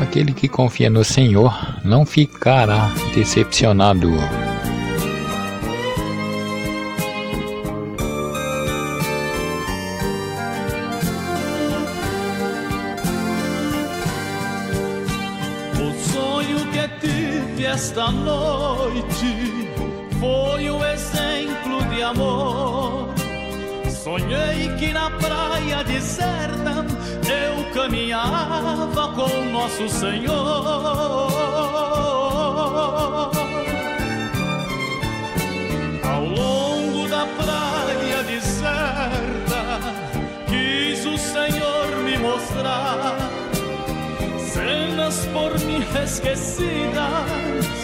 Aquele que confia no Senhor não ficará decepcionado. O sonho que tive esta noite foi o exemplo de amor. Sonhei que na praia deserta eu caminhava com nosso Senhor. Ao longo da praia deserta, quis o Senhor me mostrar cenas por mim esquecidas